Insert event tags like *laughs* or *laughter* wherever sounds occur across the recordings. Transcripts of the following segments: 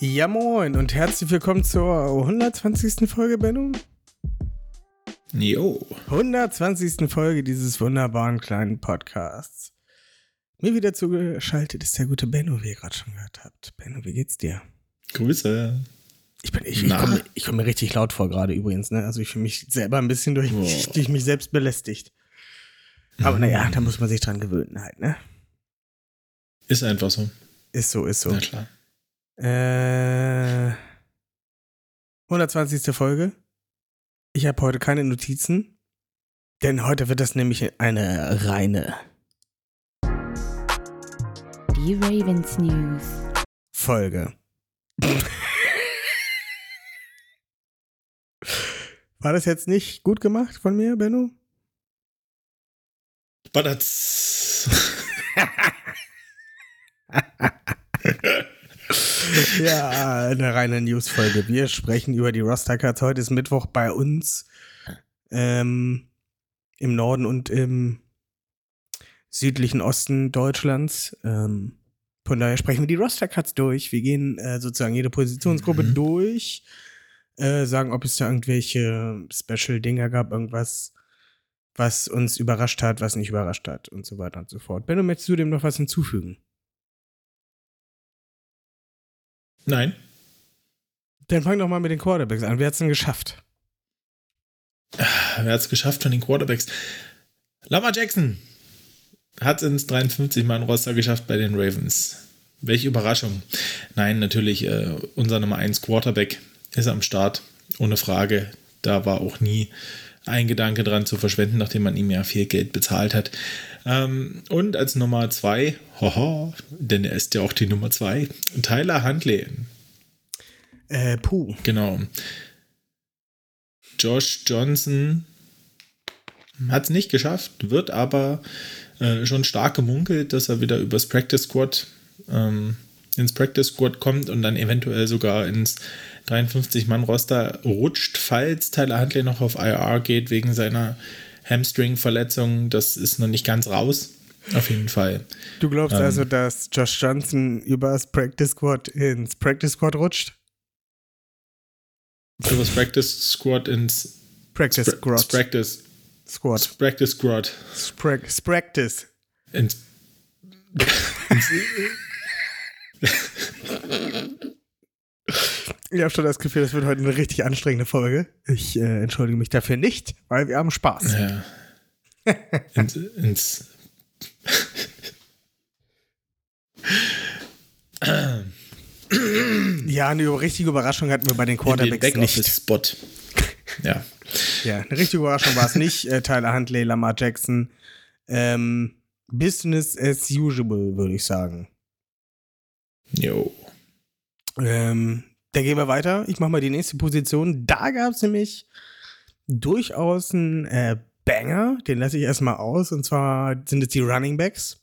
Ja, moin und herzlich willkommen zur 120. Folge, Benno. Jo. 120. Folge dieses wunderbaren kleinen Podcasts. Mir wieder zugeschaltet ist der gute Benno, wie ihr gerade schon gehört habt. Benno, wie geht's dir? Grüße. Ich, bin, ich, ich komme komm mir richtig laut vor gerade übrigens. Ne? Also ich fühle mich selber ein bisschen durch, *laughs* durch mich selbst belästigt. Aber naja, da muss man sich dran gewöhnen halt, ne? Ist einfach so. Ist so, ist so. Na klar. Äh, 120. Folge. Ich habe heute keine Notizen, denn heute wird das nämlich eine reine Die Ravens News. Folge. *laughs* War das jetzt nicht gut gemacht von mir, Benno? Badatz. *laughs* *laughs* Ja, eine reine News-Folge. Wir sprechen über die Roster-Cuts. Heute ist Mittwoch bei uns ähm, im Norden und im südlichen Osten Deutschlands. Ähm, von daher sprechen wir die Roster-Cuts durch. Wir gehen äh, sozusagen jede Positionsgruppe Mhm. durch, äh, sagen, ob es da irgendwelche Special-Dinger gab, irgendwas, was uns überrascht hat, was nicht überrascht hat und so weiter und so fort. Benno, möchtest du dem noch was hinzufügen? Nein. Dann fang doch mal mit den Quarterbacks an. Wer hat's denn geschafft? Wer hat es geschafft von den Quarterbacks? Lamar Jackson hat es ins 53-Mann-Roster geschafft bei den Ravens. Welche Überraschung. Nein, natürlich, äh, unser Nummer 1 Quarterback ist am Start. Ohne Frage. Da war auch nie ein Gedanke dran zu verschwenden, nachdem man ihm ja viel Geld bezahlt hat. Ähm, und als Nummer 2, hoho, denn er ist ja auch die Nummer 2, Tyler Huntley. Äh, puh. Genau. Josh Johnson hat es nicht geschafft, wird aber äh, schon stark gemunkelt, dass er wieder übers Practice Squad ähm, ins Practice Squad kommt und dann eventuell sogar ins 53-Mann-Roster rutscht, falls Tyler Huntley noch auf IR geht wegen seiner Hamstring-Verletzung. Das ist noch nicht ganz raus. Auf jeden Fall. Du glaubst Ähm. also, dass Josh Johnson übers Practice Squad ins Practice Squad rutscht? Übers Practice Squad ins Practice Spra- Squad. Practice, Squad. Practice Squad. Practice. Ins *laughs* *laughs* Ich habe schon das Gefühl, das wird heute eine richtig anstrengende Folge. Ich äh, entschuldige mich dafür nicht, weil wir haben Spaß. Ja. *laughs* ins, ins Ja, eine richtige Überraschung hatten wir bei den in den Quarterbacks nicht. Backoffice-Spot. *laughs* Ja. Ja, eine richtige Überraschung war es nicht. Äh, Tyler Huntley, Lamar Jackson. Ähm, Business as usual, würde ich sagen. Jo. Ähm, dann gehen wir weiter. Ich mache mal die nächste Position. Da gab es nämlich durchaus einen äh, Banger. Den lasse ich erstmal aus. Und zwar sind es die Running Backs.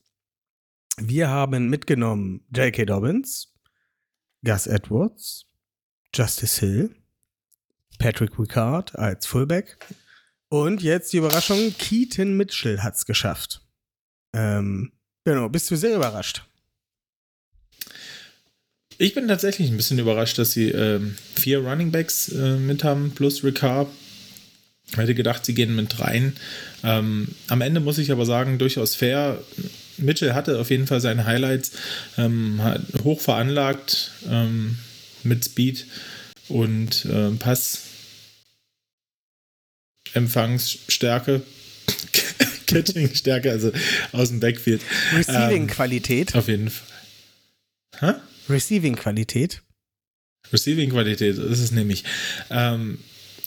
Wir haben mitgenommen J.K. Dobbins, Gus Edwards, Justice Hill, Patrick Ricard als Fullback. Und jetzt die Überraschung, Keaton Mitchell hat es geschafft. Ähm, genau, bist du sehr überrascht? Ich bin tatsächlich ein bisschen überrascht, dass sie ähm, vier Running Backs äh, mit haben, plus Ricard. Hätte gedacht, sie gehen mit rein. Ähm, am Ende muss ich aber sagen, durchaus fair. Mitchell hatte auf jeden Fall seine Highlights, ähm, hat hoch veranlagt ähm, mit Speed und ähm, Pass. Empfangsstärke, *laughs* Catching-Stärke, also aus dem Backfield. Receiving-Qualität. Auf jeden Fall. Hä? Receiving-Qualität. Receiving-Qualität ist es nämlich. Ähm,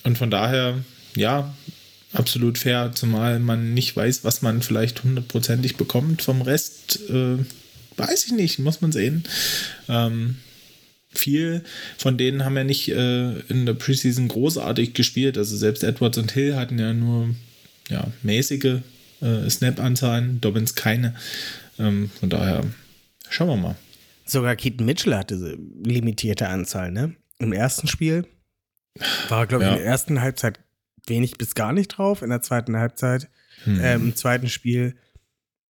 und von daher, ja, absolut fair, zumal man nicht weiß, was man vielleicht hundertprozentig bekommt vom Rest. Äh, weiß ich nicht, muss man sehen. Ähm, viel von denen haben ja nicht äh, in der Preseason großartig gespielt. Also selbst Edwards und Hill hatten ja nur ja, mäßige äh, Snap-Anzahlen, Dobbins keine. Ähm, von daher schauen wir mal. Sogar Keaton Mitchell hatte so limitierte Anzahl, ne? Im ersten Spiel war, glaube ich, Ja. in der ersten Halbzeit wenig bis gar nicht drauf. In der zweiten Halbzeit, Hm. ähm, im zweiten Spiel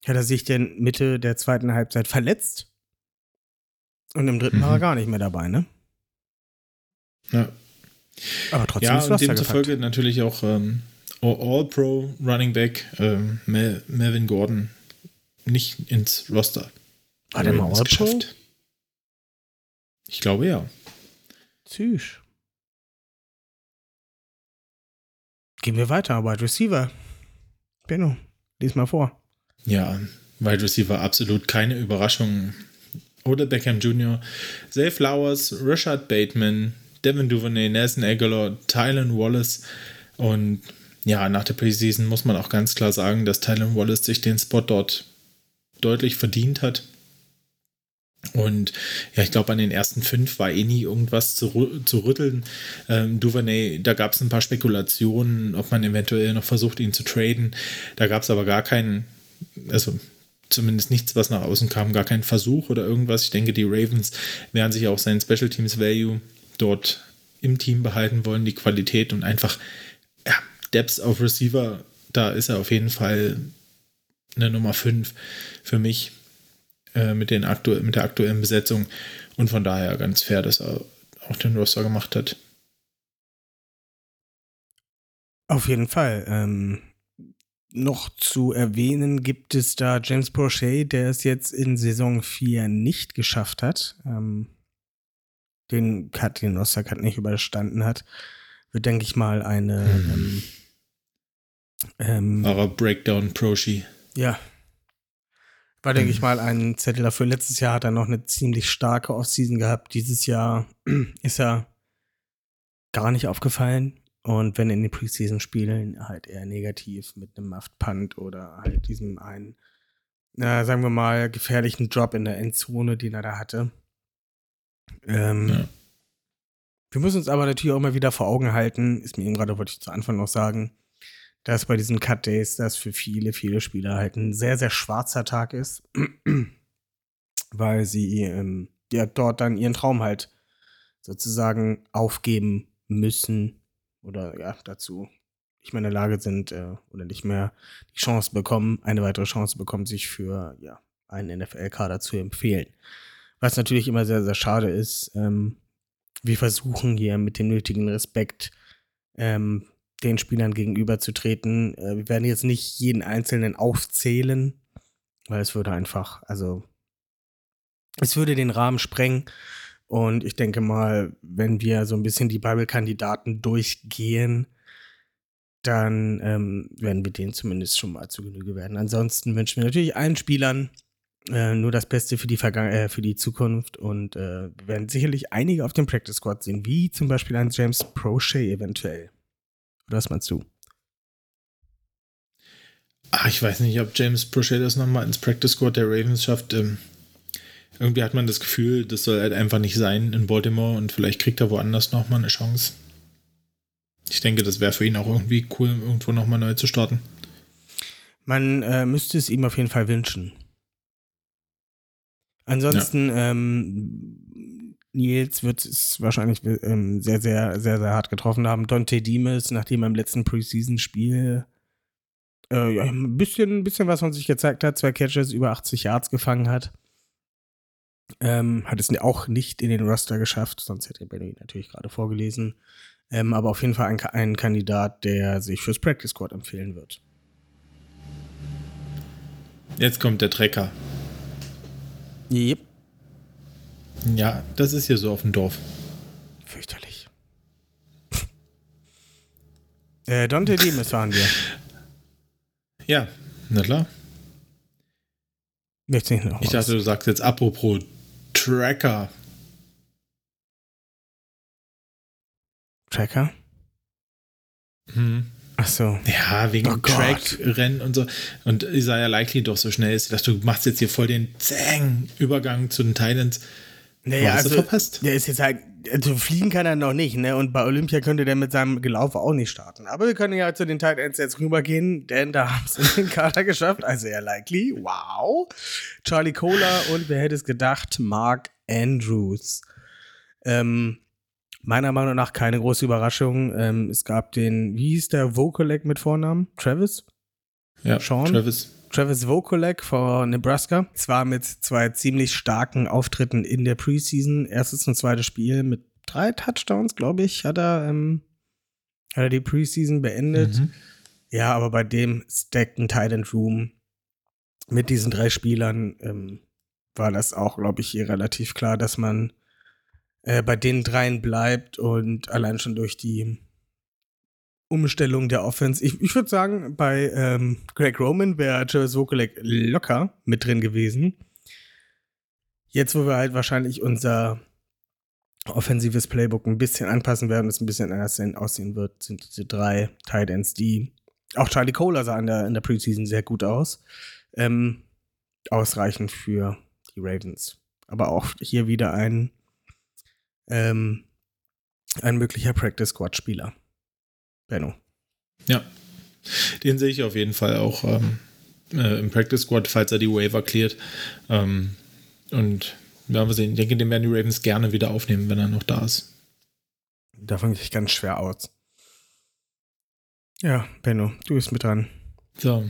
hat er sich dann Mitte der zweiten Halbzeit verletzt. Und im dritten war er Mhm. gar nicht mehr dabei, ne? ja. Aber trotzdem Ja, ist und Roster demzufolge gefragt. natürlich auch ähm, All-Pro Running Back ähm, Mel Melvin Gordon nicht ins Roster. War der mal Ravens All-Pro? Ich glaube ja. Tschüss. Gehen wir weiter. Wide Receiver. Benno, lies mal vor. Ja, Wide Receiver absolut keine Überraschung. Oder Beckham Jr., Zay Flowers, Rashad Bateman, Devin Duvernay, Nelson Aguilar, Tylen Wallace und ja, nach der Preseason muss man auch ganz klar sagen, dass Tylen Wallace sich den Spot dort deutlich verdient hat. Und ja, ich glaube, an den ersten fünf war eh nie irgendwas zu, zu rütteln. Ähm, Duvernay, da gab es ein paar Spekulationen, ob man eventuell noch versucht, ihn zu traden. Da gab es aber gar keinen, also zumindest nichts, was nach außen kam, gar keinen Versuch oder irgendwas. Ich denke, die Ravens werden sich auch seinen Special Teams Value dort im Team behalten wollen, die Qualität und einfach ja, Depth auf Receiver, da ist er auf jeden Fall eine Nummer 5 für mich äh, mit, den aktu mit der aktuellen Besetzung und von daher ganz fair, dass er auch den Roster gemacht hat. Auf jeden Fall. Ähm, noch zu erwähnen gibt es da James Prochet, der es jetzt in Saison 4 nicht geschafft hat. Ähm, den Cut, den Roster Cut nicht überstanden hat. Wird, denke ich mal, eine Hm. ähm, ähm, Breakdown Proshi. Ja. War, denke ich mal, ein Zettel dafür. Letztes Jahr hat er noch eine ziemlich starke Offseason gehabt. Dieses Jahr *clears throat* ist er gar nicht aufgefallen. Und wenn in den Preseason-Spielen halt eher negativ mit einem Muffed-Punt oder halt diesem einen, na, sagen wir mal, gefährlichen Drop in der Endzone, den er da hatte. Ähm, Ja. Wir müssen uns aber natürlich auch mal wieder vor Augen halten, ist mir eben gerade, wollte ich zu Anfang noch sagen, dass bei diesen Cut Days das für viele, viele Spieler halt ein sehr, sehr schwarzer Tag ist, *clears throat* weil sie ähm, ja dort dann ihren Traum halt sozusagen aufgeben müssen oder ja dazu nicht mehr in der Lage sind äh, oder nicht mehr die Chance bekommen, eine weitere Chance bekommen, sich für ja einen NFL-Kader zu empfehlen. Was natürlich immer sehr, sehr schade ist. Ähm, wir versuchen hier mit dem nötigen Respekt ähm, den Spielern gegenüberzutreten. Äh, wir werden jetzt nicht jeden einzelnen aufzählen, weil es würde einfach, also es würde den Rahmen sprengen. Und ich denke mal, wenn wir so ein bisschen die Bible-Kandidaten durchgehen, dann ähm, werden wir denen zumindest schon mal zu Genüge werden. Ansonsten wünschen wir natürlich allen Spielern äh, nur das Beste für die, Vergangen äh, für die Zukunft und äh, werden sicherlich einige auf dem Practice Squad sehen, wie zum Beispiel ein James Prochet eventuell. Oder was meinst du? Ach, ich weiß nicht, ob James Prochet das nochmal ins Practice Squad der Ravens schafft. Ähm, irgendwie hat man das Gefühl, das soll halt einfach nicht sein in Baltimore und vielleicht kriegt er woanders nochmal eine Chance. Ich denke, das wäre für ihn auch irgendwie cool, irgendwo nochmal neu zu starten. Man äh, müsste es ihm auf jeden Fall wünschen. Ansonsten, ähm, Nils wird es wahrscheinlich ähm, sehr, sehr, sehr, sehr hart getroffen haben. Dante Dimes, nachdem er im letzten Preseason-Spiel äh, ja, ein bisschen, ein bisschen was von sich gezeigt hat, zwei Catches, über 80 Yards gefangen hat, ähm, hat es auch nicht in den Roster geschafft, sonst hätte Benny natürlich gerade vorgelesen. Ähm, aber auf jeden Fall ein, ein Kandidat, der sich fürs Practice Squad empfehlen wird. Jetzt kommt der Trecker. Yep. Ja, das ist hier so auf dem Dorf. Fürchterlich. *laughs* äh, Dante Dimes waren wir. Ja, na klar. Nicht noch Ich dachte, du sagst jetzt apropos Tracker. Tracker? Hm. Ach so. Ja, wegen Oh. Track-Rennen und so. Und Isaiah Likely doch so schnell ist. Ich dachte, du machst jetzt hier voll den Zang-Übergang zu den Titans. Naja, hast du also, verpasst. der ist jetzt halt, also fliegen kann er noch nicht, ne? Und bei Olympia könnte der mit seinem Gelaufe auch nicht starten. Aber wir können ja zu den Tight Ends jetzt rübergehen, denn da haben sie den Kader geschafft. Also ja, likely. Wow. Charlie Cola und wer hätte es gedacht, Mark Andrews. Ähm, meiner Meinung nach keine große Überraschung. Ähm, es gab den, wie hieß der Vokalek mit Vornamen? Travis? Ja, Sean? Travis. Travis Vokolek von Nebraska. Zwar mit zwei ziemlich starken Auftritten in der Preseason. Erstes und zweites Spiel mit drei Touchdowns, glaube ich, hat er, ähm, hat er die Preseason beendet. Mhm. Ja, aber bei dem stackten Tight End Room mit diesen drei Spielern ähm, war das auch, glaube ich, hier relativ klar, dass man äh, bei den dreien bleibt und allein schon durch die Umstellung der Offense. Ich, ich würde sagen, bei ähm, Greg Roman wäre Travis Vokalek locker mit drin gewesen. Jetzt, wo wir halt wahrscheinlich unser offensives Playbook ein bisschen anpassen werden es ein bisschen anders aussehen wird, sind diese drei Tight Ends, die auch Charlie Kohler sah in der, in der Preseason sehr gut aus. Ähm, ausreichend für die Ravens. Aber auch hier wieder ein, ähm, ein möglicher Practice Squad Spieler. Benno. Ja, den sehe ich auf jeden Fall auch ähm, äh, im Practice Squad, falls er die Waiver cleart. Ähm, und ja, wir sehen, ich denke, den werden die Ravens gerne wieder aufnehmen, wenn er noch da ist. Davon gehe ich ganz schwer aus. Ja, Benno, du bist mit dran. So.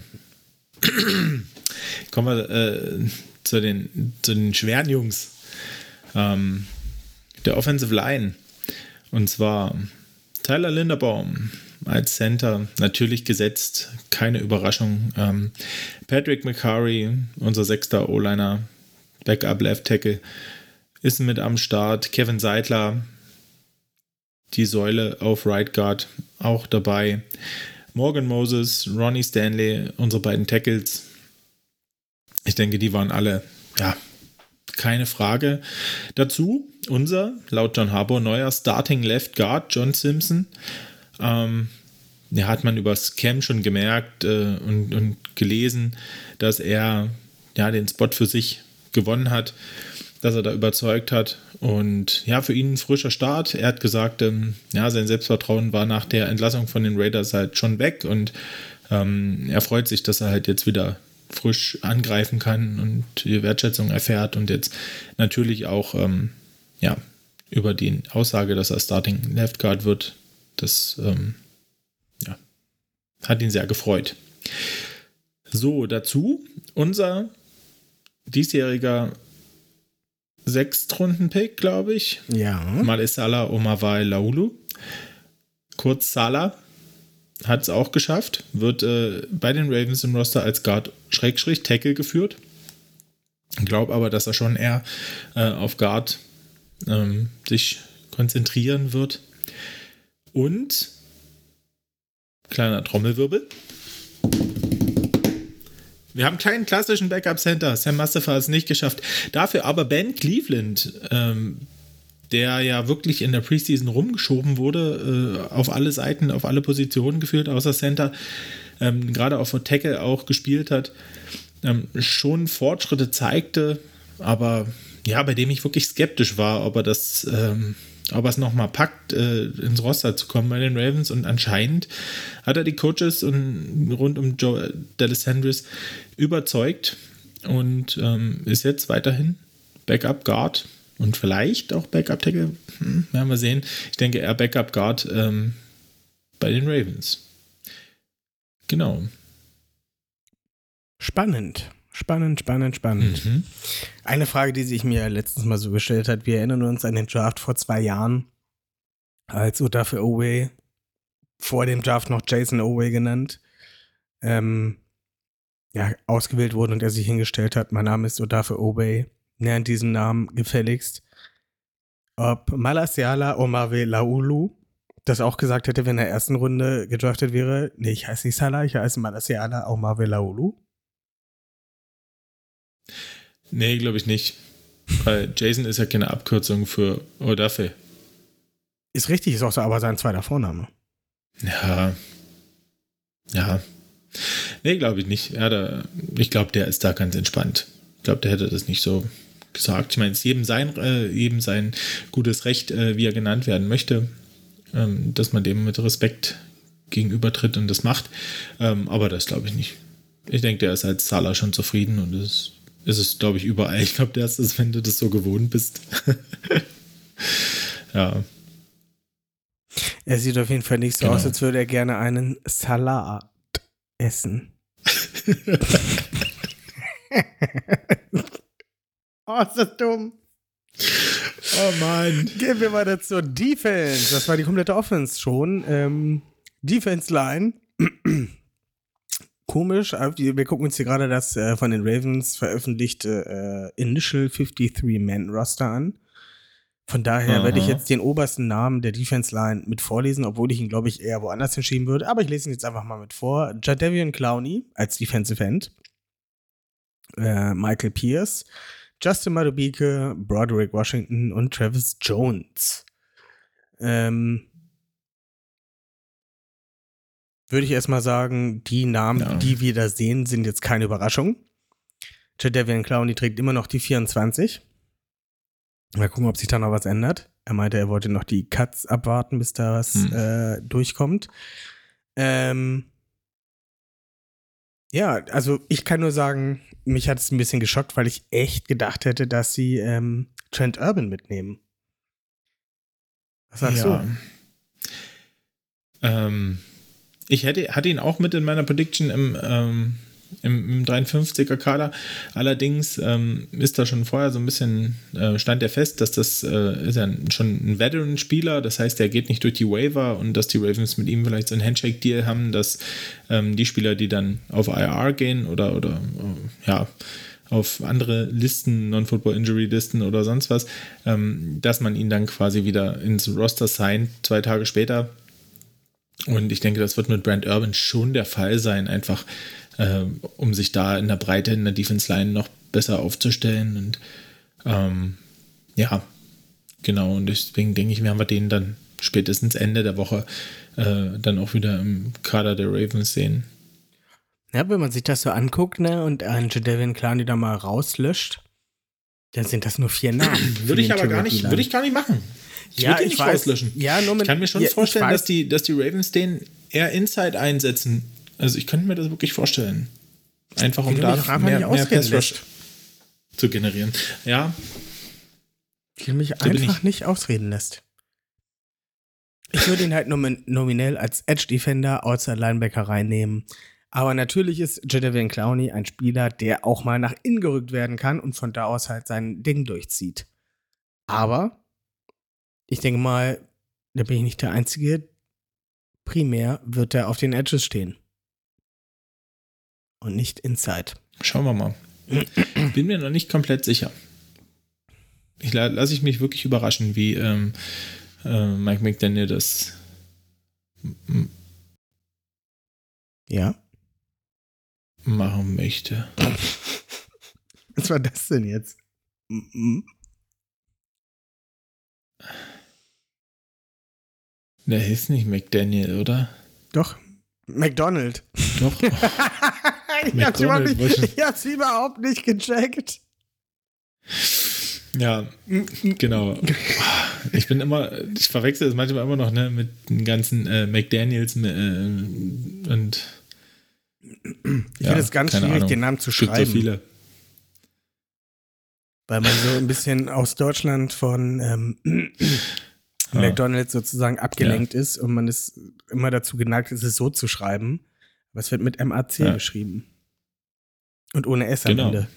Kommen wir äh, zu, den, zu den schweren Jungs. Ähm, der Offensive Line. Und zwar Tyler Linderbaum als Center, natürlich gesetzt, keine Überraschung. Ähm, Patrick McCurry, unser sechster O-Liner, Backup Left Tackle, ist mit am Start. Kevin Seidler, die Säule auf Right Guard, auch dabei. Morgan Moses, Ronnie Stanley, unsere beiden Tackles. Ich denke, die waren alle, ja, keine Frage. Dazu unser, laut John Harbour, neuer Starting Left Guard, John Simpson. Ähm, ja, hat man übers Cam schon gemerkt äh, und, und gelesen, dass er ja den Spot für sich gewonnen hat, dass er da überzeugt hat. Und ja, für ihn ein frischer Start. Er hat gesagt, ähm, ja, sein Selbstvertrauen war nach der Entlassung von den Raiders halt schon weg und ähm, er freut sich, dass er halt jetzt wieder frisch angreifen kann und die Wertschätzung erfährt und jetzt natürlich auch ähm, ja, über die Aussage, dass er Starting Left Guard wird, das ähm, ja, hat ihn sehr gefreut. So, dazu unser diesjähriger Sechstrunden-Pick, glaube ich. Ja. Malesala Omawai Laulu. Kurz Sala hat es auch geschafft, wird äh, bei den Ravens im Roster als Guard Schrägstrich Tackle geführt. Ich glaube aber, dass er schon eher äh, auf Guard ähm, sich konzentrieren wird. Und kleiner Trommelwirbel. Wir haben keinen klassischen Backup Center. Sam Mustafa hat es nicht geschafft. Dafür aber Ben Cleveland, ähm, der ja wirklich in der Preseason rumgeschoben wurde, äh, auf alle Seiten, auf alle Positionen geführt, außer Center, ähm, gerade auf der Tackle auch gespielt hat, ähm, schon Fortschritte zeigte, aber ja, bei dem ich wirklich skeptisch war, ob er das, ähm, ob er es nochmal packt, äh, ins Roster zu kommen bei den Ravens. Und anscheinend hat er die Coaches und rund um Joe Dallas überzeugt und ähm, ist jetzt weiterhin Backup Guard und vielleicht auch Backup Tackle. Hm, werden wir sehen. Ich denke, er Backup Guard ähm, bei den Ravens. Genau. Spannend. Spannend, spannend, spannend. Mhm. Eine Frage, die sich mir letztens mal so gestellt hat, wir erinnern uns an den Draft vor zwei Jahren, als Odafe Owe, vor dem Draft noch Jason Owe genannt, ähm, ja, ausgewählt wurde und er sich hingestellt hat, mein Name ist Odafe Owe, nennt diesen Namen gefälligst. Ob Malasiala Omave Laulu das auch gesagt hätte, wenn er in der ersten Runde gedraftet wäre, nee, ich heiße nicht Salah, ich heiße Malasiala Omave Laulu. Nee, glaube ich nicht. Weil Jason ist ja keine Abkürzung für Odafe. Ist richtig, ist auch so, aber sein zweiter Vorname. Ja. Ja. Nee, glaube ich nicht. Ja, da, ich glaube, der ist da ganz entspannt. Ich glaube, der hätte das nicht so gesagt. Ich meine, es ist jedem sein, äh, jedem sein gutes Recht, äh, wie er genannt werden möchte, ähm, dass man dem mit Respekt gegenübertritt und das macht. Ähm, aber das glaube ich nicht. Ich denke, der ist als Zahler schon zufrieden und es ist es, glaube ich, überall. Ich glaube, der ist es, wenn du das so gewohnt bist. *laughs* ja. Er sieht auf jeden Fall nicht so Genau. aus, als würde er gerne einen Salat essen. *laughs* oh, ist das dumm. Oh Mann. Gehen wir weiter zur Defense. Das war die komplette Offense schon. Ähm, Defense Line. Komisch. Wir gucken uns hier gerade das äh, von den Ravens veröffentlichte äh, Initial 53-Man-Roster an. Von daher werde ich jetzt den obersten Namen der Defense Line mit vorlesen, obwohl ich ihn, glaube ich, eher woanders hinschieben würde. Aber ich lese ihn jetzt einfach mal mit vor. Jadavian Clowney als Defensive End. Äh, Michael Pierce. Justin Madubike, Broderick Washington und Travis Jones. Ähm, würde ich erstmal sagen, die Namen, Ja. die wir da sehen, sind jetzt keine Überraschung. Jadavian Clowney trägt immer noch die 24. Mal gucken, ob sich da noch was ändert. Er meinte, er wollte noch die Cuts abwarten, bis da was Hm. äh, durchkommt. Ähm, ja, also ich kann nur sagen, mich hat es ein bisschen geschockt, weil ich echt gedacht hätte, dass sie ähm, Trent Urban mitnehmen. Was sagst ja. du? Ähm, ich hätte, hatte ihn auch mit in meiner Prediction im, ähm, im, im 53er Kader. Allerdings ähm, ist da schon vorher so ein bisschen, äh, stand er fest, dass das äh, ist ja schon ein Veteran-Spieler, das heißt, er geht nicht durch die Waiver und dass die Ravens mit ihm vielleicht so ein Handshake-Deal haben, dass ähm, die Spieler, die dann auf IR gehen oder, oder äh, ja, auf andere Listen, Non-Football-Injury-Listen oder sonst was, ähm, dass man ihn dann quasi wieder ins Roster signed, zwei Tage später. Und ich denke, das wird mit Brand Urban schon der Fall sein, einfach ähm, um sich da in der Breite in der Defense Line noch besser aufzustellen. Und ähm, ja, genau. Und deswegen denke ich, werden wir den dann spätestens Ende der Woche äh, dann auch wieder im Kader der Ravens sehen. Ja, wenn man sich das so anguckt, ne, und einen Jadavian Clowney da mal rauslöscht, dann sind das nur vier Namen. *clears throat* Würde ich die aber gar nicht, würde ich gar nicht machen. Ich Ja, würde ich nicht weiß. rauslöschen. Ja, nur mit- ich kann mir schon Ja, vorstellen, dass die, dass die Ravens den eher Inside einsetzen. Also ich könnte mir das wirklich vorstellen. Einfach um Wie da mehr, mehr ausreden Pass Rush lässt. zu generieren. Ja, Die mich bin einfach ich. nicht ausreden lässt. Ich würde ihn halt nomin nominell als Edge-Defender, Outside Linebacker reinnehmen. Aber natürlich ist Jadavian Clowney ein Spieler, der auch mal nach innen gerückt werden kann und von da aus halt sein Ding durchzieht. Aber ich denke mal, da bin ich nicht der Einzige. Primär wird er auf den Edges stehen. Und nicht inside. schauen wir mal. Bin mir noch nicht komplett sicher. Ich la- lasse ich mich wirklich überraschen, wie ähm, äh, Mike McDaniel das Ja. machen möchte. *laughs* Was war das denn jetzt? Der hieß nicht McDaniel, oder? Doch. McDonald. Doch. *laughs* ich, hab's überhaupt nicht, ich hab's überhaupt nicht gecheckt. Ja, genau. Ich bin immer, ich verwechsel das manchmal immer noch ne, mit den ganzen äh, McDaniels äh, und Ich Ja, finde es ganz schwierig, Ahnung. den Namen zu es gibt schreiben, so viele. weil man so ein bisschen aus Deutschland von ähm, Ah. McDonalds sozusagen abgelenkt ist und man ist immer dazu geneigt ist, es so zu schreiben. Aber es wird mit MAC Ja. geschrieben. Und ohne S am Genau. Ende.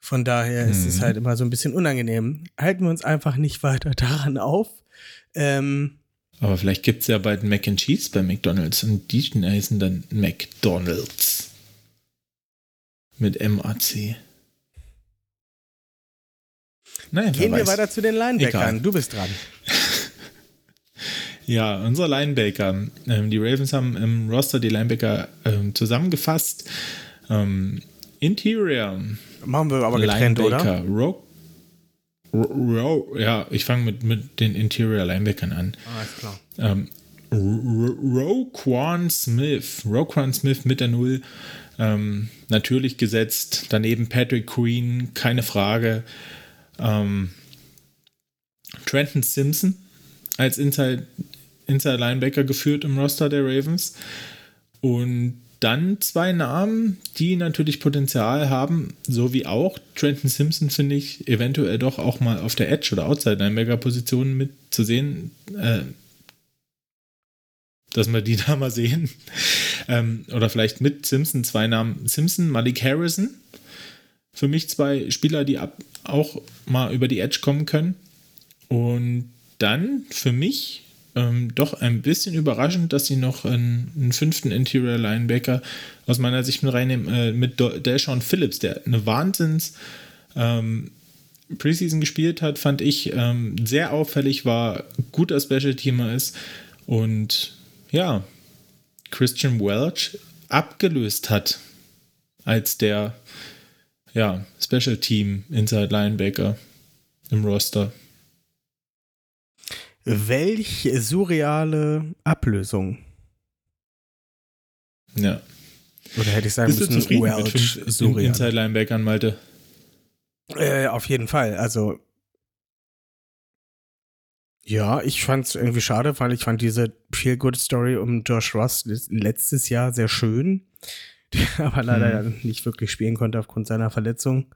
Von daher ist es Mhm. halt immer so ein bisschen unangenehm. Halten wir uns einfach nicht weiter *laughs* daran auf. Ähm, Aber vielleicht gibt es ja bald Mac and Cheese bei McDonalds und die heißen dann McDonalds. Mit M-A-C. Naja, gehen wir weiter zu den Linebackern. Du bist dran. *laughs* Ja, unser Linebacker. Ähm, die Ravens haben im Roster die Linebacker ähm, zusammengefasst. Ähm, Interior. Machen wir aber getrennt, oder? Linebacker. Ro Ro Ro ja, ich fange mit, mit den Interior Linebackern an. Alles klar. Ähm, Roquan Smith. Roquan Smith mit der Null. Ähm, natürlich gesetzt. Daneben Patrick Queen, keine Frage. Ähm, Trenton Simpson als Inside, Inside Linebacker geführt im Roster der Ravens. Und dann zwei Namen, die natürlich Potenzial haben, so wie auch Trenton Simpson, finde ich, eventuell doch auch mal auf der Edge- oder Outside-Linebacker-Position mitzusehen. Äh, dass wir die *laughs* da mal sehen. ähm, oder vielleicht mit Simpson zwei Namen. Simpson, Malik Harrison. Für mich zwei Spieler, die ab, auch mal über die Edge kommen können. Und dann für mich ähm, doch ein bisschen überraschend, dass sie noch einen, einen, fünften Interior Linebacker aus meiner Sicht mit reinnehmen, äh, mit Deshaun Phillips, der eine Wahnsinns ähm, Preseason gespielt hat, fand ich ähm, sehr auffällig, war guter Special-Teamer ist und ja, Christian Welch abgelöst hat als der ja, Special Team Inside Linebacker im Roster. Welch surreale Ablösung. Ja. Oder hätte ich sagen Bist müssen, du Welch mit surreal. Inside Linebackern, Malte? Äh, auf jeden Fall. Also ja, ich fand es irgendwie schade, weil ich fand diese Feel Good Story um Josh Ross letztes Jahr sehr schön, *laughs* der aber leider Hm. nicht wirklich spielen konnte aufgrund seiner Verletzung.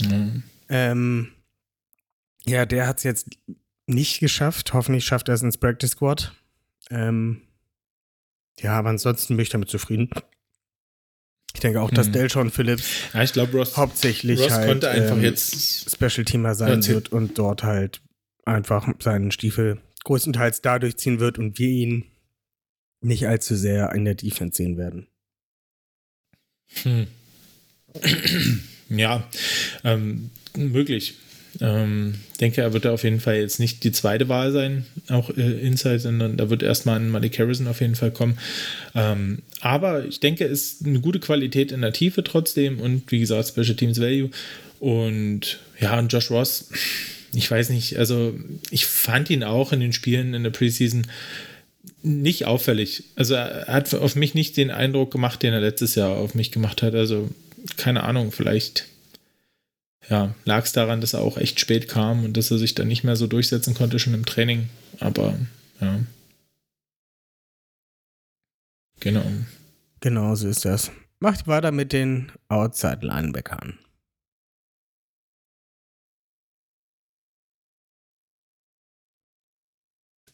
Mhm. Ähm, ja, der hat es jetzt nicht geschafft. Hoffentlich schafft er es ins Practice Squad. Ähm, ja, aber ansonsten bin ich damit zufrieden. Ich denke auch, dass Hm. Delshon Phillips Ja, ich glaube, Ross, hauptsächlich Ross halt konnte einfach ähm, jetzt. Special Teamer sein wird und dort halt einfach seinen Stiefel größtenteils dadurch ziehen wird und wir ihn nicht allzu sehr in der Defense sehen werden. Hm. *clears throat* ja, ähm, möglich. Ähm, denke, er wird da auf jeden Fall jetzt nicht die zweite Wahl sein, auch äh, Inside, sondern da wird erstmal ein Malik Harrison auf jeden Fall kommen. Ähm, aber ich denke, es ist eine gute Qualität in der Tiefe trotzdem und wie gesagt, Special Teams Value. Und ja, und Josh Ross, ich weiß nicht, also ich fand ihn auch in den Spielen in der Preseason nicht auffällig. Also er hat auf mich nicht den Eindruck gemacht, den er letztes Jahr auf mich gemacht hat. Also keine Ahnung, vielleicht ja, lag es daran, dass er auch echt spät kam und dass er sich dann nicht mehr so durchsetzen konnte schon im Training. Aber ja. Genau. Genau so ist das. Macht weiter mit den Outside Linebackern.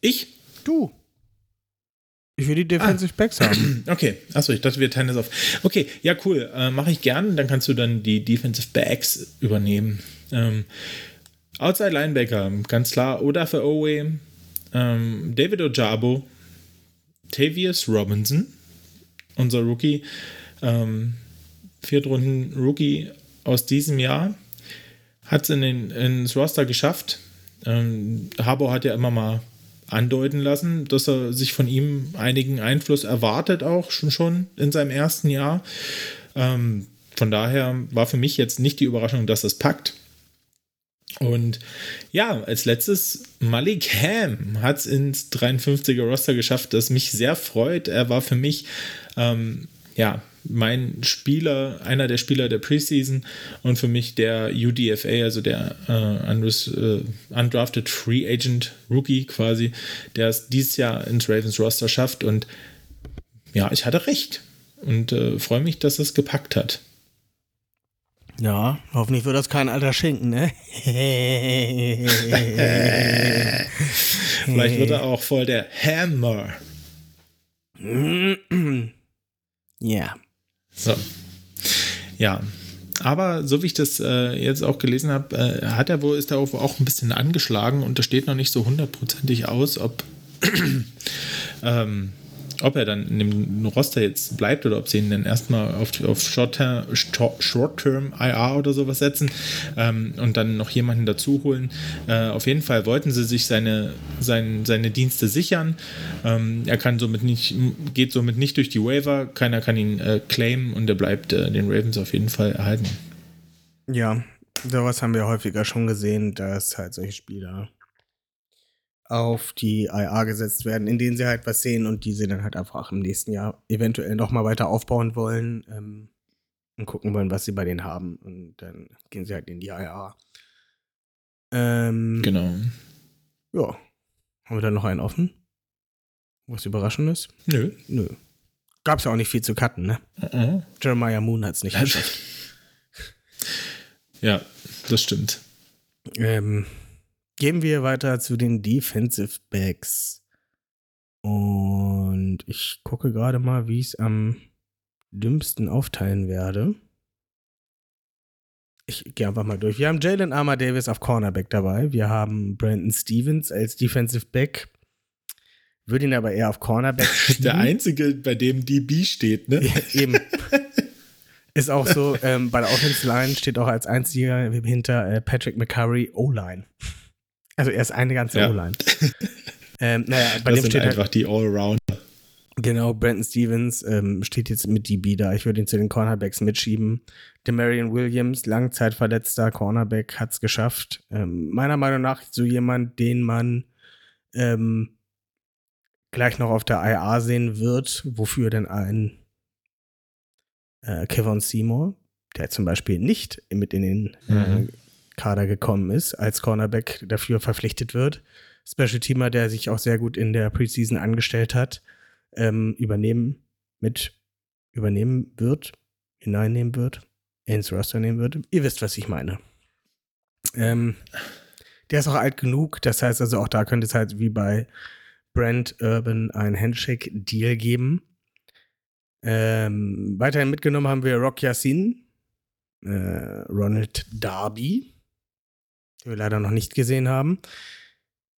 Ich? Du. Ich will die Defensive Backs haben. *clears throat* Okay, achso, ich dachte, wir teilen das auf. Okay, ja, cool. Äh, Mache ich gern. Dann kannst du dann die Defensive Backs übernehmen. Ähm, Outside Linebacker, ganz klar. Oda für Owe, ähm, David Ojabo, Tavius Robinson, unser Rookie, ähm, Viertrunden Rookie aus diesem Jahr, hat es in den, ins Roster geschafft. Ähm, Harbour hat ja immer mal andeuten lassen, dass er sich von ihm einigen Einfluss erwartet, auch schon, schon in seinem ersten Jahr. Ähm, von daher war für mich jetzt nicht die Überraschung, dass es packt. Und ja, als letztes, Malik Ham hat es ins 53er Roster geschafft, das mich sehr freut. Er war für mich, ähm, ja, mein Spieler, einer der Spieler der Preseason und für mich der UDFA, also der äh, äh, Undrafted Free Agent Rookie quasi, der es dieses Jahr ins Ravens Roster schafft. Und ja, ich hatte recht und äh, freue mich, dass es gepackt hat. Ja, hoffentlich wird das kein alter Schinken, ne? *laughs* Vielleicht wird er auch voll der Hammer. Ja. So. Ja. Aber so wie ich das äh, jetzt auch gelesen habe, äh, hat er wohl, ist er auch ein bisschen angeschlagen und das steht noch nicht so hundertprozentig aus, ob, *clears throat* ähm, ob er dann in dem Roster jetzt bleibt oder ob sie ihn dann erstmal auf, auf Short-Term Short IR oder sowas setzen ähm, und dann noch jemanden dazu holen. Äh, auf jeden Fall wollten sie sich seine, sein, seine Dienste sichern. Ähm, er kann somit nicht, geht somit nicht durch die Waiver, keiner kann ihn äh, claimen und er bleibt äh, den Ravens auf jeden Fall erhalten. Ja, sowas haben wir häufiger schon gesehen, dass halt solche Spieler auf die IA gesetzt werden, in denen sie halt was sehen und die sie dann halt einfach im nächsten Jahr eventuell noch mal weiter aufbauen wollen ähm, und gucken wollen, was sie bei denen haben. Und dann gehen sie halt in die IA. Ähm, Genau. Ja. Haben wir da noch einen offen? Was Überraschendes? Nö. Nö. Gab's ja auch nicht viel zu cutten, ne? Uh Jeremiah Moon hat's nicht geschafft. *laughs* Ja, das stimmt. Ähm, gehen wir weiter zu den Defensive Backs. Und ich gucke gerade mal, wie ich es am dümmsten aufteilen werde. Ich gehe einfach mal durch. Wir haben Jalen Armour Davis auf Cornerback dabei. Wir haben Brandon Stevens als Defensive Back. Würde ihn aber eher auf Cornerback schieben. *laughs* Der einzige, bei dem DB steht, ne? Ja, eben. *laughs* Ist auch so, ähm, bei der Offensive Line steht auch als einziger hinter äh, Patrick McCurry O-Line. Also er ist eine ganze Ja. O-Line. *laughs* ähm, naja, bei das dem sind steht einfach halt, die Allrounder. genau, Brandon Stevens ähm, steht jetzt mit DB da. Ich würde ihn zu den Cornerbacks mitschieben. Demarion Williams, langzeitverletzter Cornerback, hat es geschafft. Ähm, meiner Meinung nach so jemand, den man ähm, gleich noch auf der IA sehen wird, wofür denn ein äh, Kevin Seymour, der zum Beispiel nicht mit in den äh, Mhm. Kader gekommen ist, als Cornerback dafür verpflichtet wird. Special Teamer, der sich auch sehr gut in der Preseason angestellt hat, ähm, übernehmen mit übernehmen wird, hineinnehmen wird, ins Roster nehmen wird. Ihr wisst, was ich meine. Ähm, der ist auch alt genug, das heißt also auch da könnte es halt wie bei Brand Urban ein Handshake-Deal geben. Ähm, weiterhin mitgenommen haben wir Rock Yassin, äh, Ronald Darby, den wir leider noch nicht gesehen haben.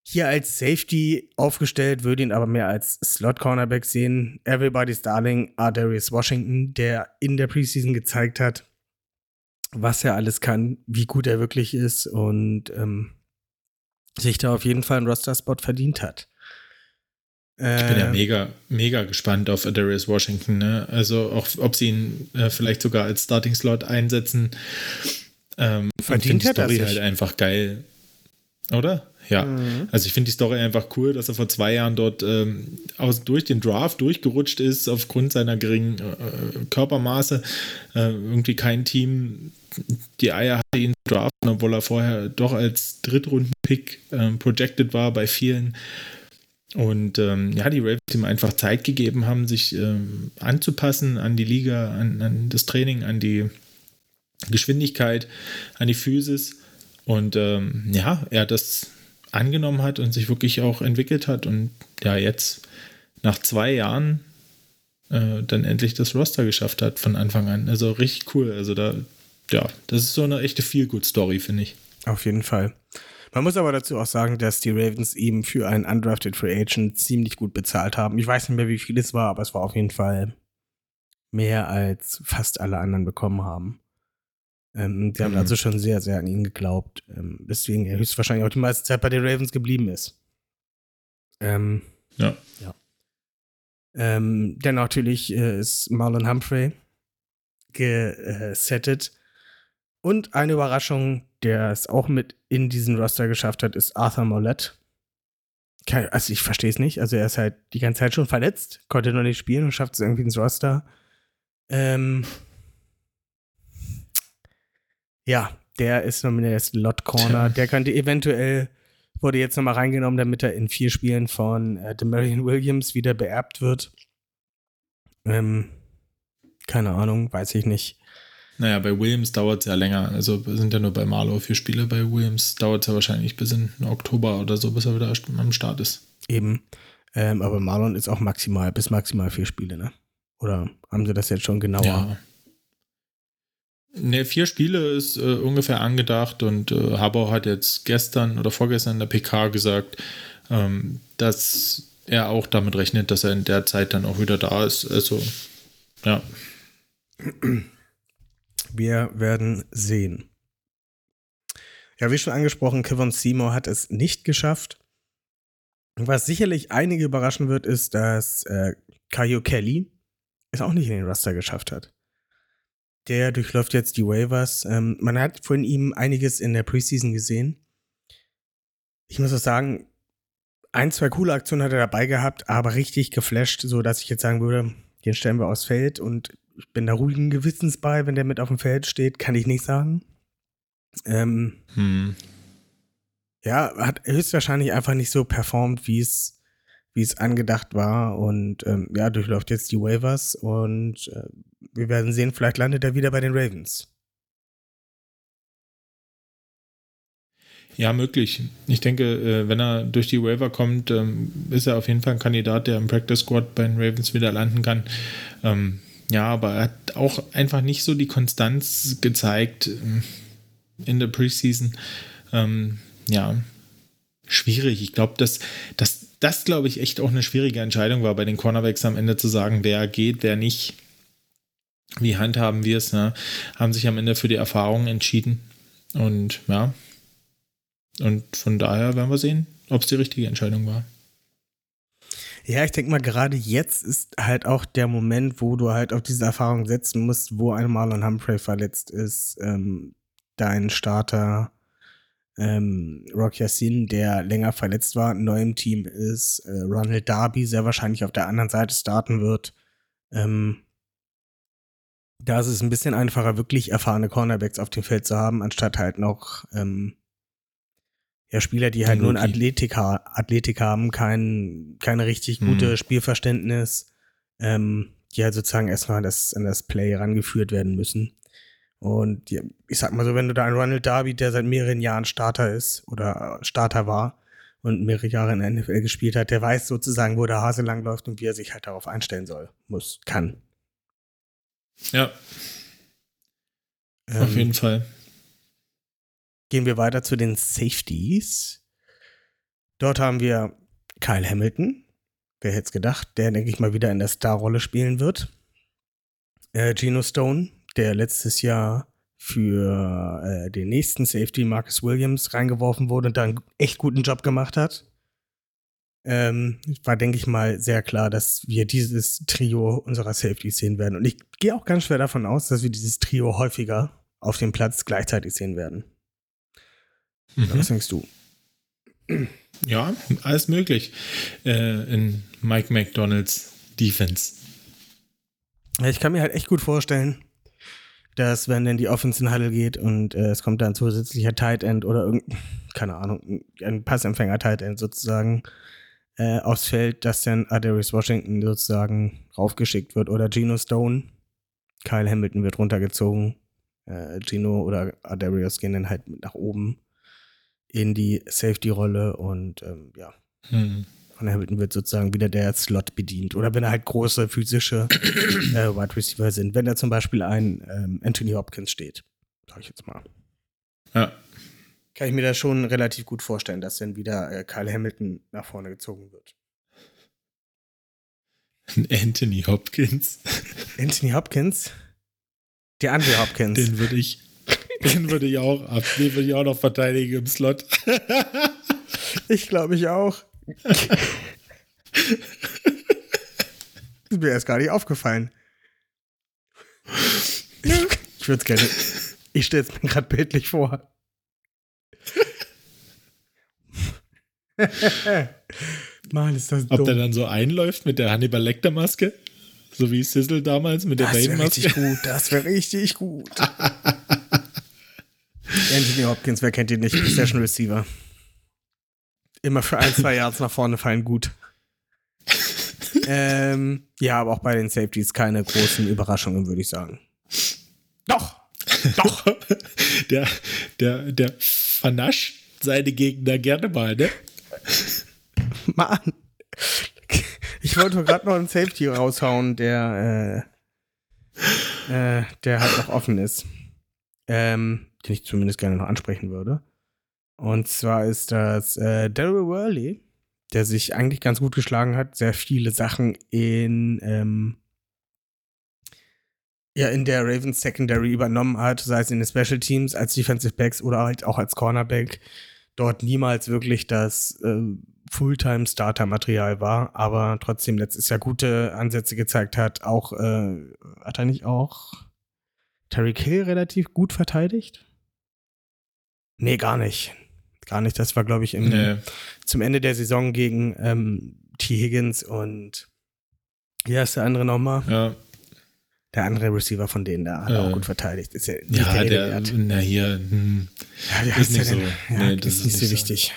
Hier als Safety aufgestellt, würde ihn aber mehr als Slot-Cornerback sehen. Everybody's Darling, Darius Washington, der in der Preseason gezeigt hat, was er alles kann, wie gut er wirklich ist und ähm, sich da auf jeden Fall einen Roster-Spot verdient hat. Ich bin ja Äh, mega, mega gespannt auf Darius Washington. Ne? Also auch, ob sie ihn äh, vielleicht sogar als Starting-Slot einsetzen. Ähm, Verdient find die hat er Story halt einfach geil. Oder? Ja. Mhm. Also ich finde die Story einfach cool, dass er vor zwei Jahren dort ähm, aus, durch den Draft durchgerutscht ist, aufgrund seiner geringen äh, Körpermaße. Äh, irgendwie kein Team die Eier hatte, ihn zu draften, obwohl er vorher doch als Drittrunden-Pick ähm, projected war bei vielen. Und ähm, ja, die Ravens ihm einfach Zeit gegeben haben, sich ähm, anzupassen an die Liga, an, an das Training, an die Geschwindigkeit, an die Physis. Und ähm, ja, er das angenommen hat und sich wirklich auch entwickelt hat und ja, jetzt nach zwei Jahren äh, dann endlich das Roster geschafft hat von Anfang an. Also richtig cool. Also da, ja, das ist so eine echte Feel-Good-Story, finde ich. Auf jeden Fall. Man muss aber dazu auch sagen, dass die Ravens ihm für einen undrafted Free Agent ziemlich gut bezahlt haben. Ich weiß nicht mehr, wie viel es war, aber es war auf jeden Fall mehr als fast alle anderen bekommen haben. Ähm, die haben Mhm. also schon sehr, sehr an ihn geglaubt, ähm, weswegen er höchstwahrscheinlich auch die meiste Zeit bei den Ravens geblieben ist. Ähm, Ja. ja. Ähm, denn natürlich äh, ist Marlon Humphrey gesettet. Und eine Überraschung, der es auch mit in diesen Roster geschafft hat, ist Arthur Mollett. Kein- Also ich verstehe es nicht. Also er ist halt die ganze Zeit schon verletzt, konnte noch nicht spielen und schafft es irgendwie ins Roster. Ähm, ja, der ist nominiert Slot Corner. Tja. Der könnte eventuell, wurde jetzt nochmal reingenommen, damit er in vier Spielen von äh, Demarion Williams wieder beerbt wird. Ähm, keine Ahnung, weiß ich nicht. Naja, bei Williams dauert es ja länger. Also sind ja nur bei Marlow vier Spiele. Bei Williams dauert es ja wahrscheinlich bis in Oktober oder so, bis er wieder am Start ist. Eben. Ähm, aber Marlon ist auch maximal, bis maximal vier Spiele, ne? Oder haben sie das jetzt schon genauer? Ja. Ne, vier Spiele ist äh, ungefähr angedacht und äh, Haber hat jetzt gestern oder vorgestern in der PK gesagt, ähm, dass er auch damit rechnet, dass er in der Zeit dann auch wieder da ist. Also, ja. Wir werden sehen. Ja, wie schon angesprochen, Kevin Seymour hat es nicht geschafft. Was sicherlich einige überraschen wird, ist, dass äh, Kaio Kelly es auch nicht in den Roster geschafft hat. Der durchläuft jetzt die Waivers. Ähm, man hat von ihm einiges in der Preseason gesehen. Ich muss auch sagen, ein, zwei coole Aktionen hat er dabei gehabt, aber richtig geflasht, so dass ich jetzt sagen würde, den stellen wir aufs Feld und ich bin da ruhigen Gewissens bei, wenn der mit auf dem Feld steht, kann ich nicht sagen. Ähm, Hm. ja, hat höchstwahrscheinlich einfach nicht so performt, wie es wie es angedacht war und ähm, ja, durchläuft jetzt die Waivers und äh, wir werden sehen, vielleicht landet er wieder bei den Ravens. Ja, möglich. Ich denke, äh, wenn er durch die Waiver kommt, ähm, ist er auf jeden Fall ein Kandidat, der im Practice Squad bei den Ravens wieder landen kann. Ähm, ja, aber er hat auch einfach nicht so die Konstanz gezeigt ähm, in der Preseason. Ja, schwierig. Ich glaube, dass, dass das, glaube ich, echt auch eine schwierige Entscheidung war, bei den Cornerbacks am Ende zu sagen, wer geht, wer nicht. Wie handhaben wir es? Ne? Haben sich am Ende für die Erfahrung entschieden. Und ja, und von daher werden wir sehen, ob es die richtige Entscheidung war. Ja, ich denke mal, gerade jetzt ist halt auch der Moment, wo du halt auf diese Erfahrung setzen musst, wo ein Marlon Humphrey verletzt ist, ähm, dein Starter ähm, Rock Yassin, der länger verletzt war, neu im Team ist, äh, Ronald Darby sehr wahrscheinlich auf der anderen Seite starten wird. Ähm, da ist es ein bisschen einfacher, wirklich erfahrene Cornerbacks auf dem Feld zu haben, anstatt halt noch ähm, ja, Spieler, die halt nur ein. Athletik, ha Athletik haben, kein, keine richtig gute Mhm. Spielverständnis, ähm, die halt sozusagen erstmal das, an das Play rangeführt werden müssen. Und ja, ich sag mal so, wenn du da einen Ronald Darby, der seit mehreren Jahren Starter ist oder Starter war und mehrere Jahre in der NFL gespielt hat, der weiß sozusagen, wo der Hase langläuft und wie er sich halt darauf einstellen soll, muss, kann. Ja, auf Ähm, jeden Fall. Gehen wir weiter zu den Safeties. Dort haben wir Kyle Hamilton. Wer hätte es gedacht, der, denke ich mal, wieder in der Starrolle spielen wird. Äh, Geno Stone, der letztes Jahr für äh, den nächsten Safety Marcus Williams reingeworfen wurde und da einen echt guten Job gemacht hat. Ähm, war, denke ich mal, sehr klar, dass wir dieses Trio unserer Safeties sehen werden. Und ich gehe auch ganz schwer davon aus, dass wir dieses Trio häufiger auf dem Platz gleichzeitig sehen werden. Mhm. Was denkst du? Ja, alles möglich äh, in Mike McDonalds Defense. Ich kann mir halt echt gut vorstellen, dass wenn dann die Offense in Huddle geht und äh, es kommt dann zusätzlicher Tight End oder irgendein, keine Ahnung, ein Passempfänger Tight End sozusagen äh, aufs Feld, dass dann Adarius Washington sozusagen raufgeschickt wird oder Geno Stone. Kyle Hamilton wird runtergezogen. Äh, Gino oder Adarius gehen dann halt nach oben in die Safety-Rolle und ähm, ja, Hm. Von Hamilton wird sozusagen wieder der Slot bedient. Oder wenn er halt große physische *clears throat* äh, Wide Receiver sind. Wenn da zum Beispiel ein ähm, Anthony Hopkins steht, sag ich jetzt mal. Ja. Kann ich mir das schon relativ gut vorstellen, dass dann wieder äh, Kyle Hamilton nach vorne gezogen wird. Anthony Hopkins. Anthony Hopkins? Der andere Hopkins. Den würde ich, den würde ich auch ab, den würde ich auch noch verteidigen im Slot. *laughs* ich glaube ich auch. *laughs* ist mir erst gar nicht aufgefallen. Ich würde es gerne. Ich stelle es mir gerade bildlich vor. Mann, ist das Ob dumm. der dann so einläuft mit der Hannibal Lecter Maske? So wie Sizzle damals mit der das wäre richtig gut. Das wäre richtig gut. *laughs* Anthony Hopkins, wer kennt ihn nicht? Session Receiver. Immer für ein, zwei Yards nach vorne fallen gut. *laughs* ähm, ja, aber auch bei den Safeties keine großen Überraschungen, würde ich sagen. Doch! Doch! *laughs* Der, der, der vernascht seine Gegner gerne mal, ne? Mann! Ich wollte gerade noch einen Safety raushauen, der, äh, äh, der halt noch offen ist. Ähm, den ich zumindest gerne noch ansprechen würde. Und zwar ist das äh, Daryl Worley, der sich eigentlich ganz gut geschlagen hat, sehr viele Sachen in, ähm, ja, in der Ravens Secondary übernommen hat, sei es in den Special Teams, als Defensive Backs oder halt auch als Cornerback. Dort niemals wirklich das äh, Fulltime-Starter-Material war, aber trotzdem letztes Jahr gute Ansätze gezeigt hat. Auch, äh, hat er nicht auch Terry Hill relativ gut verteidigt? Nee, gar nicht. Gar nicht. Das war, glaube ich, im, Nee. zum Ende der Saison gegen ähm, T. Higgins und wie heißt der andere nochmal? Ja, Der andere Receiver von denen da hat Äh, auch gut verteidigt. Ist ja nicht ja der, der, na hier, hm, Ja, wie ist der nicht so. Ja, Nee, das ist ist nicht so wichtig.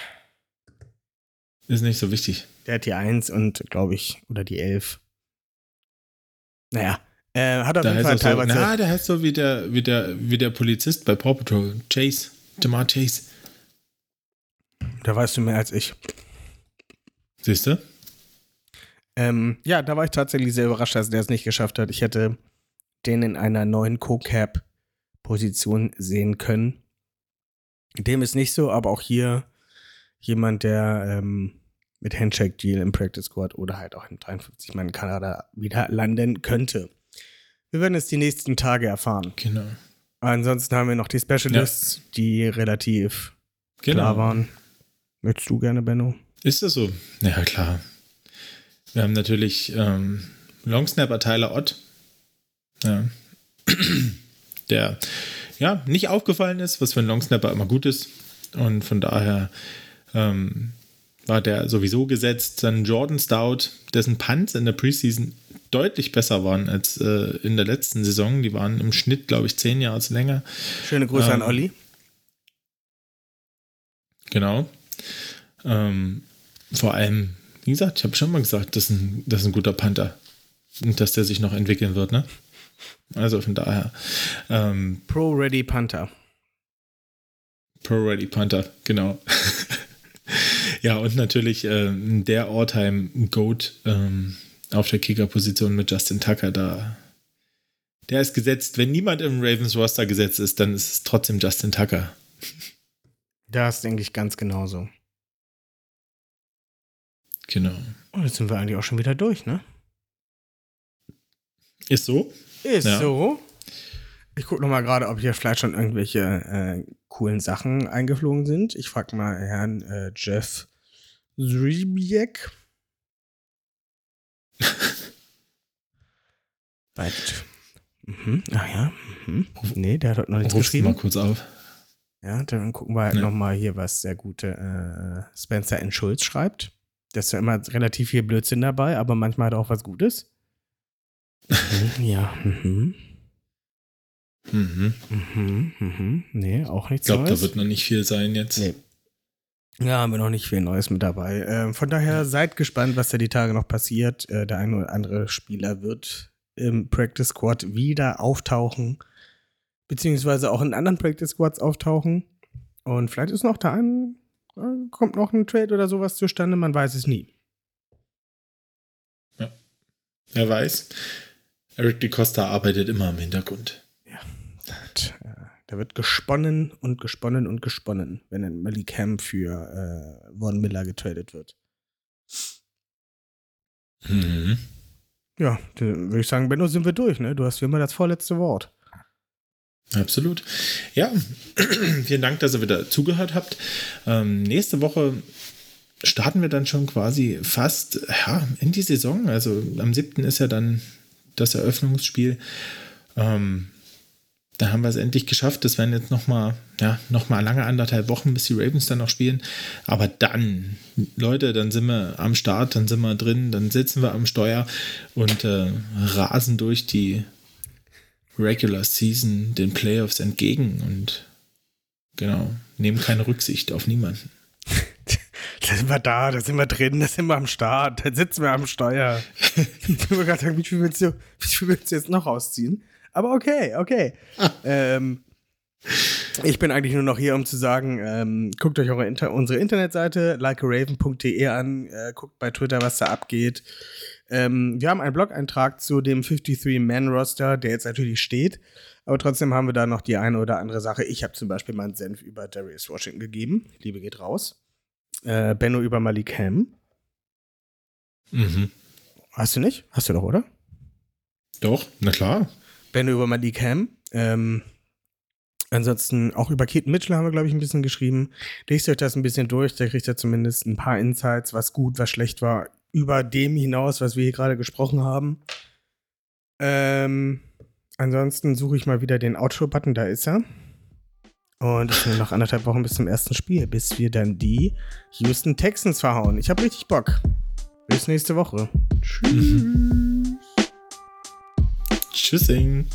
ist nicht so wichtig. Der hat die 1 und, glaube ich, oder die 11. Naja, äh, hat auf Da jeden Fall auch so, teilweise. na, der heißt so wie der, wie der, wie der Polizist bei Paw Patrol. Chase. Jamar Chase. Da weißt du mehr als ich. Siehst du? Ähm, ja, da war ich tatsächlich sehr überrascht, dass der es nicht geschafft hat. Ich hätte den in einer neuen Co-Cap-Position sehen können. Dem ist nicht so, aber auch hier jemand, der ähm, mit Handshake-Deal im Practice Squad oder halt auch im 53-Mann Kanada wieder landen könnte. Wir werden es die nächsten Tage erfahren. Genau. Ansonsten haben wir noch die Specialists, die relativ Genau. klar waren. Möchtest du gerne, Benno? Ist das so? Ja, klar. Wir haben natürlich ähm, Longsnapper Tyler Ott. Ja. *clears throat* Der ja nicht aufgefallen ist, was für ein Longsnapper immer gut ist. Und von daher ähm, war der sowieso gesetzt. Dann Jordan Stout, dessen Punts in der Preseason deutlich besser waren als äh, in der letzten Saison. Die waren im Schnitt, glaube ich, zehn Jahre länger. Schöne Grüße Ähm, an Olli. Genau. Ähm, vor allem, wie gesagt, ich habe schon mal gesagt, das ist, ein, das ist ein guter Panther. Und dass der sich noch entwickeln wird, ne? Also von daher, ähm, Pro Ready Panther. Pro Ready Panther, genau. *laughs* ja, und natürlich ähm, der All-Time Goat ähm, auf der Kicker-Position mit Justin Tucker da. Der ist gesetzt. Wenn niemand im Ravens Roster gesetzt ist, dann ist es trotzdem Justin Tucker. *laughs* Das denke ich ganz genauso. Genau. Und jetzt sind wir eigentlich auch schon wieder durch, ne? Ist so? Ist Ja. so. Ich gucke noch mal gerade, ob hier vielleicht schon irgendwelche äh, coolen Sachen eingeflogen sind. Ich frage mal Herrn äh, Jeff Zribiek. *laughs* Weit. Mhm. Ah ja. Mhm. Nee, der hat heute noch nichts Rufst du mal geschrieben. kurz auf. Ja, dann gucken wir halt Ja. noch mal hier, was der gute äh, Spencer N. Schulz schreibt. Da ist ja immer relativ viel Blödsinn dabei, aber manchmal hat er auch was Gutes. *laughs* Ja, mhm. Mhm. Mhm, mhm. Nee, auch nichts Ich glaube, da Neues. wird noch nicht viel sein jetzt. Nee. Ja, haben wir noch nicht viel Neues mit dabei. Ähm, von daher seid gespannt, was da die Tage noch passiert. Äh, der eine oder andere Spieler wird im Practice Squad wieder auftauchen, beziehungsweise auch in anderen Practice Squads auftauchen. Und vielleicht ist noch da ein, äh, kommt noch ein Trade oder sowas zustande, man weiß es nie. Wer weiß. Eric DeCosta arbeitet immer im Hintergrund. Und, äh, da wird gesponnen und gesponnen und gesponnen, wenn ein Malik Ham für äh, Von Miller getradet wird. Mhm. Ja, dann würde ich sagen, Benno, sind wir durch, ne? Du hast wie immer das vorletzte Wort. Absolut. Ja, *clears throat* vielen Dank, dass ihr wieder zugehört habt. Ähm, nächste Woche starten wir dann schon quasi fast ja, in die Saison. Also am 7. ist ja dann das Eröffnungsspiel. Ähm, da haben wir es endlich geschafft. Das werden jetzt nochmal ja, noch lange anderthalb Wochen, bis die Ravens dann noch spielen. Aber dann, Leute, dann sind wir am Start, dann sind wir drin, dann sitzen wir am Steuer und äh, rasen durch die Regular Season den Playoffs entgegen und genau, nehmen keine Rücksicht auf niemanden. *laughs* Da sind wir da, da sind wir drin, da sind wir am Start, da sitzen wir am Steuer. *laughs* ich will gerade sagen, wie viel, willst du, wie viel willst du jetzt noch ausziehen? Aber okay, okay. *laughs* ähm, ich bin eigentlich nur noch hier, um zu sagen, ähm, guckt euch eure Inter unsere Internetseite likearaven.de an, äh, guckt bei Twitter, was da abgeht. Ähm, wir haben einen Blog-Eintrag zu dem 53-Man-Roster, der jetzt natürlich steht. Aber trotzdem haben wir da noch die eine oder andere Sache. Ich habe zum Beispiel meinen Senf über Darius Washington gegeben. Liebe geht raus. Äh, Benno über Malik Ham. Mhm. Hast du nicht? Hast du doch, oder? Doch, na klar. Benno über Malik Ham. Ähm, ansonsten auch über Keaton Mitchell haben wir, glaube ich, ein bisschen geschrieben. Lest euch das ein bisschen durch, da kriegt ihr zumindest ein paar Insights, was gut, was schlecht war, über dem hinaus, was wir hier gerade gesprochen haben. Ähm, ansonsten suche ich mal wieder den Outro-Button, da ist er. Und es sind noch anderthalb Wochen bis zum ersten Spiel, bis wir dann die Houston Texans verhauen. Ich habe richtig Bock. Bis nächste Woche. Tschüss. Tschüssing.